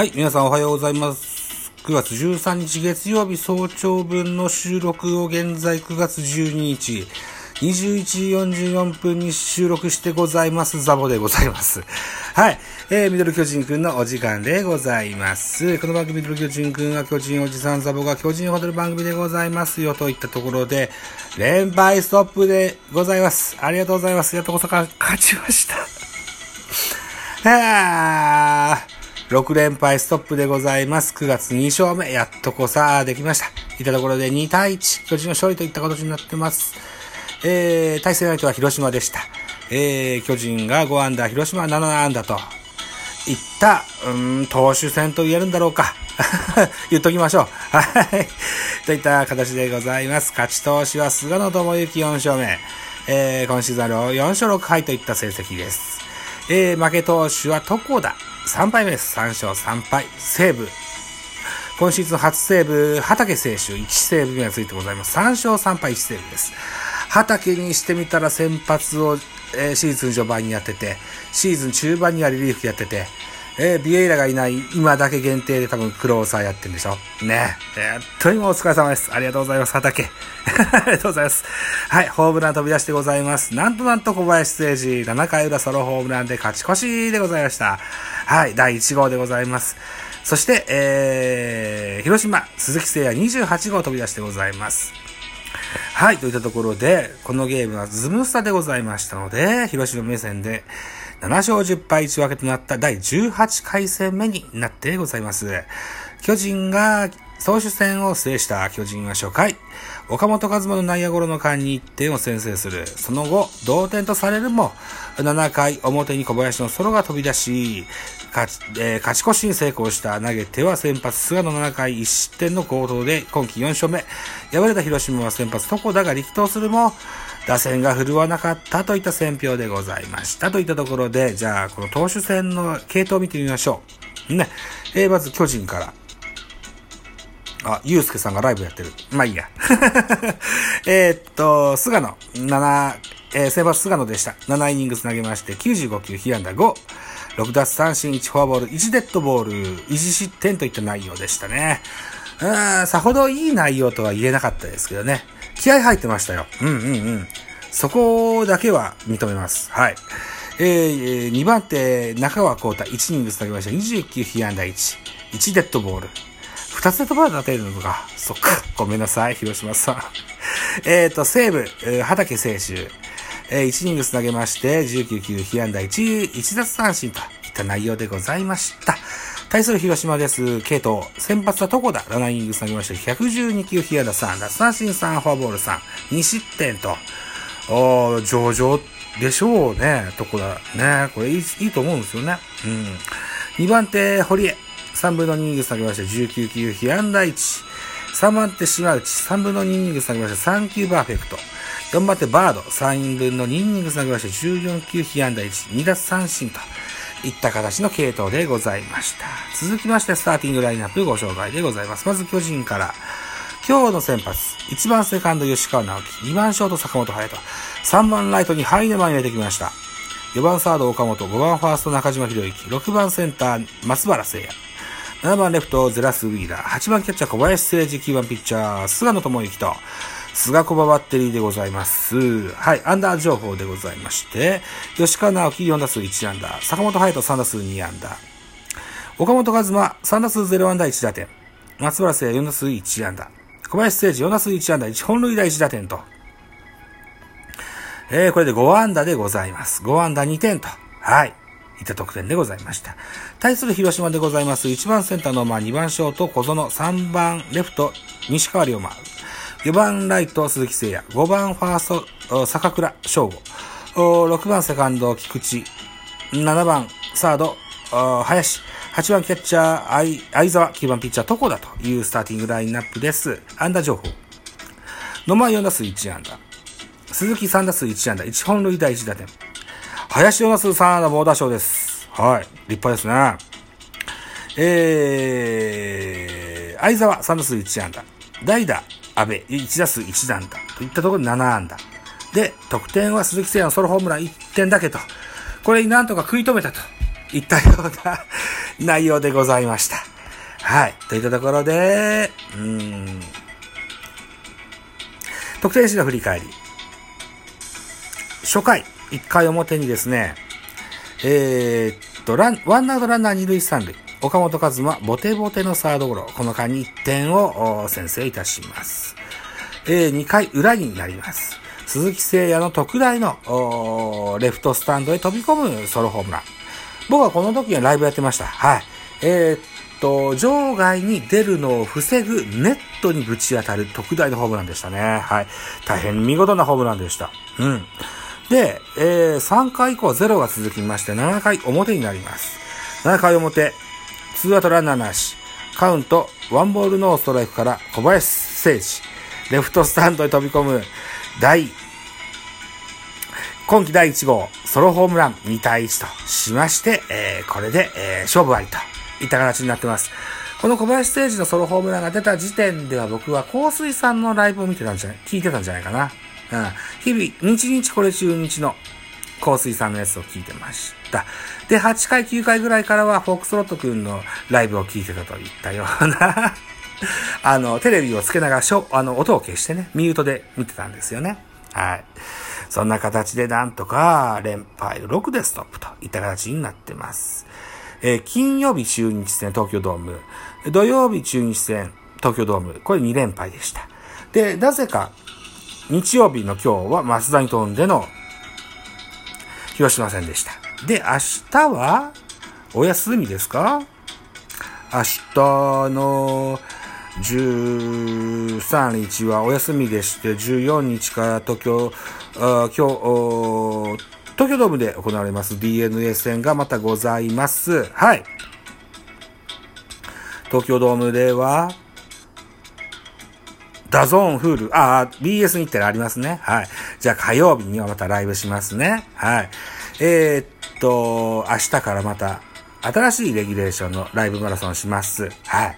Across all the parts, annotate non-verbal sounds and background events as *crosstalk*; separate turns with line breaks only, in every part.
はい、皆さんおはようございます。9月13日月曜日早朝分の収録を現在9月12日、21時44分に収録してございます。ザボでございます。はい。えー、ミドル巨人くんのお時間でございます。この番組ミドル巨人くんは巨人おじさんザボが巨人を踊る番組でございますよといったところで、連敗ストップでございます。ありがとうございます。やっとこそか勝ちました。*laughs* はぁ6連敗ストップでございます。9月2勝目、やっとこさ、できました。いたところで2対1、巨人の勝利といった形になってます。えー、対戦相手は広島でした。えー、巨人が5安打、広島は7安打と、いった、うん、投手戦と言えるんだろうか。*laughs* 言っときましょう。はい。といった形でございます。勝ち投手は菅野智之4勝目。えー、今シーズン4勝6敗といった成績です。えー、負け投手は床田。3敗目です。3勝3敗。西武。今シーズン初セーブ、畑選手、1セーブ目がついてございます。3勝3敗1セーブです。畑にしてみたら先発を、えー、シーズン序盤にやってて、シーズン中盤にはリリーフやってて、えー、ビエイラがいない今だけ限定で多分クローサーやってるんでしょ？ね。ええー、とにもお疲れ様です。ありがとうございます。畑。*laughs* ありがとうございます。はい、ホームラン飛び出してございます。なんとなんと小林誠司、7回裏ソロホームランで勝ち越しでございました。はい、第1号でございます。そして、えー、広島、鈴木誠也28号飛び出してございます。はい、といったところで、このゲームはズムスタでございましたので、広島目線で7勝10敗1分けとなった第18回戦目になってございます。巨人が総主戦を制した巨人は初回、岡本和真の内野ゴロの間に1点を先制する。その後、同点とされるも、7回表に小林のソロが飛び出し、勝ち,、えー、勝ち越しに成功した投げては先発菅野7回1失点の行動で今季4勝目。敗れた広島は先発床田が力投するも、打線が振るわなかったといった選評でございました。といったところで、じゃあ、この投手戦の系統を見てみましょう。ね。えー、まず巨人から。あ、ゆうすけさんがライブやってる。まあいいや。*laughs* えっと、菅野、7、えー、先発菅野でした。7イニングス投げまして、95球、被安打5、6奪三振、1フォアボール、1デッドボール、1失点といった内容でしたね。うん、さほどいい内容とは言えなかったですけどね。気合入ってましたよ。うんうんうん。そこだけは認めます。はい。えー、2番手、中川幸太、1イニングス投げました。29被安打1、1デッドボール。二つで飛ば立てるのか。そっか。ごめんなさい、広島さん。*laughs* えっと、西武、畑選手、えー、1イニン投げまして、19球、被安打1、1奪三振といった内容でございました。対する広島です。系統、先発は床田、7イニング投げまして、112球、被安打3、奪三振3、フォアボール3、2失点と、お上々でしょうね、床田。ね、これいいいいと思うんですよね。うん。2番手、堀江。3分の2イニング下げました。19球、被安打1。3番手、島内。3分の2イニング下げました。3球パーフェクト。4番手、バード。3分の2イニング下げました。14球、被安打1。2奪三振と。いった形の系統でございました。続きまして、スターティングラインナップご紹介でございます。まず、巨人から。今日の先発。1番セカンド、吉川直樹。2番ショート、坂本隼人。3番ライトにハイネマン入れてきました。4番サード、岡本。5番ファースト、中島博之。6番センター、松原聖也。7番レフト、ゼラス・ウィーラー。8番キャッチャー、小林誠司、9番ピッチャー、菅野智之と、菅小葉バッテリーでございます。はい、アンダー情報でございまして、吉川直樹4打数1安打、坂本隼人3打数2安打、岡本和真3打数0安打1打点、松原聖4打数1安打、小林誠司4打数1安打1本塁打1打点と、えー、これで5安打でございます。5安打2点と。はい。いた得点でございました。対する広島でございます。1番センターのま2番ショート小園、3番レフト西川龍馬、4番ライト鈴木誠也、5番ファースト坂倉翔吾、6番セカンド菊池、7番サード林、8番キャッチャー相沢、9番ピッチャー床田というスターティングラインナップです。安打情報。野間4打数1安打。鈴木3打数1安打。1本塁打1打点。林ヨナスさんの猛打賞です。はい。立派ですね。えー、相沢3打数1安打。代打、安倍1打数1安打。といったところで7安打。で、得点は鈴木誠也のソロホームラン1点だけと。これになんとか食い止めたと。いったような *laughs* 内容でございました。はい。といったところで、うん。得点詞の振り返り。初回、1回表にですね、えー、っと、ラン、ワンアウトランナー二塁三塁。岡本和真、ボテボテのサードゴロ。この間に1点を先制いたします。えー、2回裏になります。鈴木誠也の特大のレフトスタンドへ飛び込むソロホームラン。僕はこの時はライブやってました。はい。えー、っと、場外に出るのを防ぐネットにぶち当たる特大のホームランでしたね。はい。大変見事なホームランでした。うん。で、えー、3回以降0が続きまして、7回表になります。7回表、2アウトランナーなし、カウント、ワンボールノーストライクから小林誠司、レフトスタンドへ飛び込む、第、今季第1号、ソロホームラン2対1としまして、えー、これで、えー、勝負ありといった形になってます。この小林誠司のソロホームランが出た時点では僕は香水さんのライブを見てたんじゃない、聞いてたんじゃないかな。うん。日々、日々これ中日の香水さんのやつを聞いてました。で、8回、9回ぐらいからは、フォークスロットくんのライブを聞いてたといったような *laughs* あの、テレビをつけながら、しょ、あの、音を消してね、ミュートで見てたんですよね。はい。そんな形でなんとか、連敗6でストップといった形になってます。えー、金曜日中日戦東京ドーム、土曜日中日戦東京ドーム、これ2連敗でした。で、なぜか、日曜日の今日は増田に飛んでの広島戦でした。で、明日はお休みですか？明日の13日はお休みでして、14日から東京、今日、東京ドームで行われます DNA 戦がまたございます。はい。東京ドームでは、 DAZN、Hulu、ああ、BS 日程ありますね。はい。じゃあ火曜日にはまたライブしますね。はい。えー、っと、明日からまた新しいレギュレーションのライブマラソンします。はい。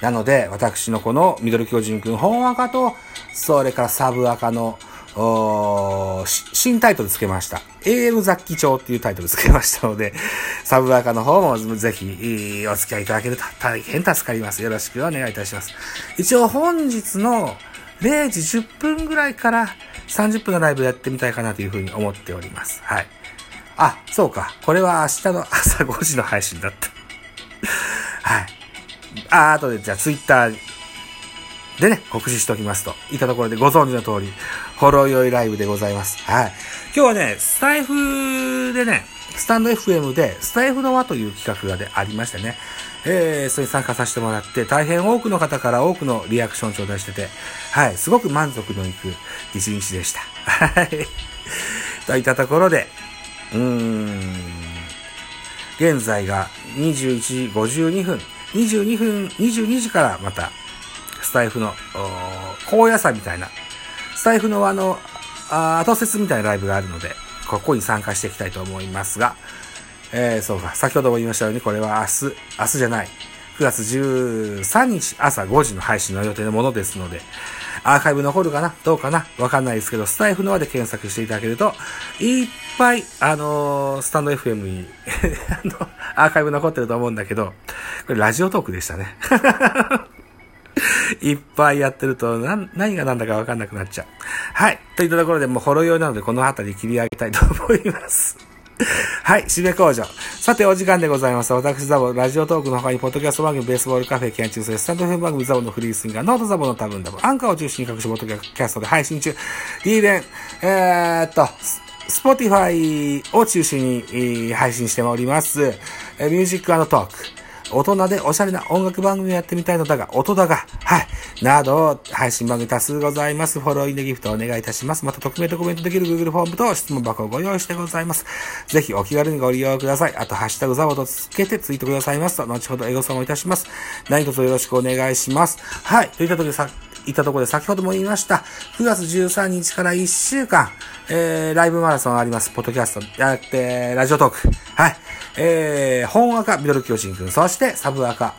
なので、私のこのミドル巨人くん本赤と、それからサブ赤の、新タイトルつけました。AM 雑記帳っていうタイトルつけましたので、サブアカの方もぜひお付き合いいただけると大変助かります。よろしくお願いいたします。一応本日の0時10分ぐらいから30分のライブやってみたいかなというふうに思っております。はい。あ、そうか。これは明日の朝5時の配信だった。はい。あ、あとでじゃあ Twitter でね、告知しておきますと。いったところでご存知の通り、ほろ酔いライブでございます。はい。今日はね、スタイフでね、スタンド FM で、スタイフの輪という企画がでありましてね、えー、それに参加させてもらって、大変多くの方から多くのリアクション頂戴してて、はい、すごく満足のいく一日でした。はい。*laughs* といったところで、うーん、現在が21時52分、22分、22時からまた、スタイフの、高野菜みたいな、スタイフのあの、あ後説みたいなライブがあるので、ここに参加していきたいと思いますが、えー、そうか、先ほども言いましたように、これは明日、明日じゃない、9月13日朝5時の配信の予定のものですので、アーカイブ残るかな？どうかな？わかんないですけど、スタイフの輪で検索していただけると、いっぱい、あのー、スタンド FM に *laughs* あの、アーカイブ残ってると思うんだけど、これラジオトークでしたね。いっぱいやってると、な、何が何だかわかんなくなっちゃう。はい。といったところで、もうほろ酔いなので、この辺り切り上げたいと思います。*laughs* はい、締め工場。さて、お時間でございます。私、ザボ、ラジオトークの他に、ポッドキャスト番組、ベースボールカフェ、キャン中世、スタンドフェン番組、ザボのフリースインガー、ノートザボの多分ダボ、アンカーを中心に各種ポッドキャストで配信中、D 連、えー、っと、スポティファイを中心に配信しております。ミュージックトーク。大人でおしゃれな音楽番組をやってみたいのだが、音だが、はい、など、配信番組多数ございます。フォローインでギフトお願いいたします。また、匿名とコメントできる Google フォームと質問箱をご用意してございます。ぜひお気軽にご利用ください。あと、ハッシュタグザボとつけてツイートくださいますと、後ほどエゴサもいたします。何卒よろしくお願いします。はい、といったときでさ、いったところで先ほども言いました。9月13日から1週間、えー、ライブマラソンあります。ポッドキャストやって、ラジオトーク。はい。えー、本赤、ミドル巨人くん、そしてサブ赤、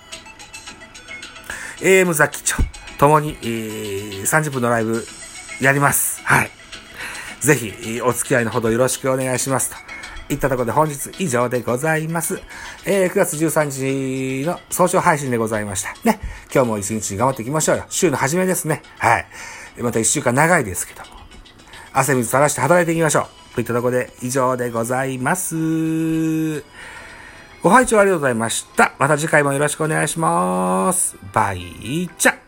AM ザキチョ、ともに、えー、30分のライブやります。はい。ぜひ、お付き合いのほどよろしくお願いします。といったところで本日以上でございます。えー、9月13日の早朝配信でございました。ね。今日も一日頑張っていきましょうよ。週の初めですね。はい。また一週間長いですけども。汗水垂らして働いていきましょう。といったところで以上でございます。ご拝聴ありがとうございました。また次回もよろしくお願いします。バイチャ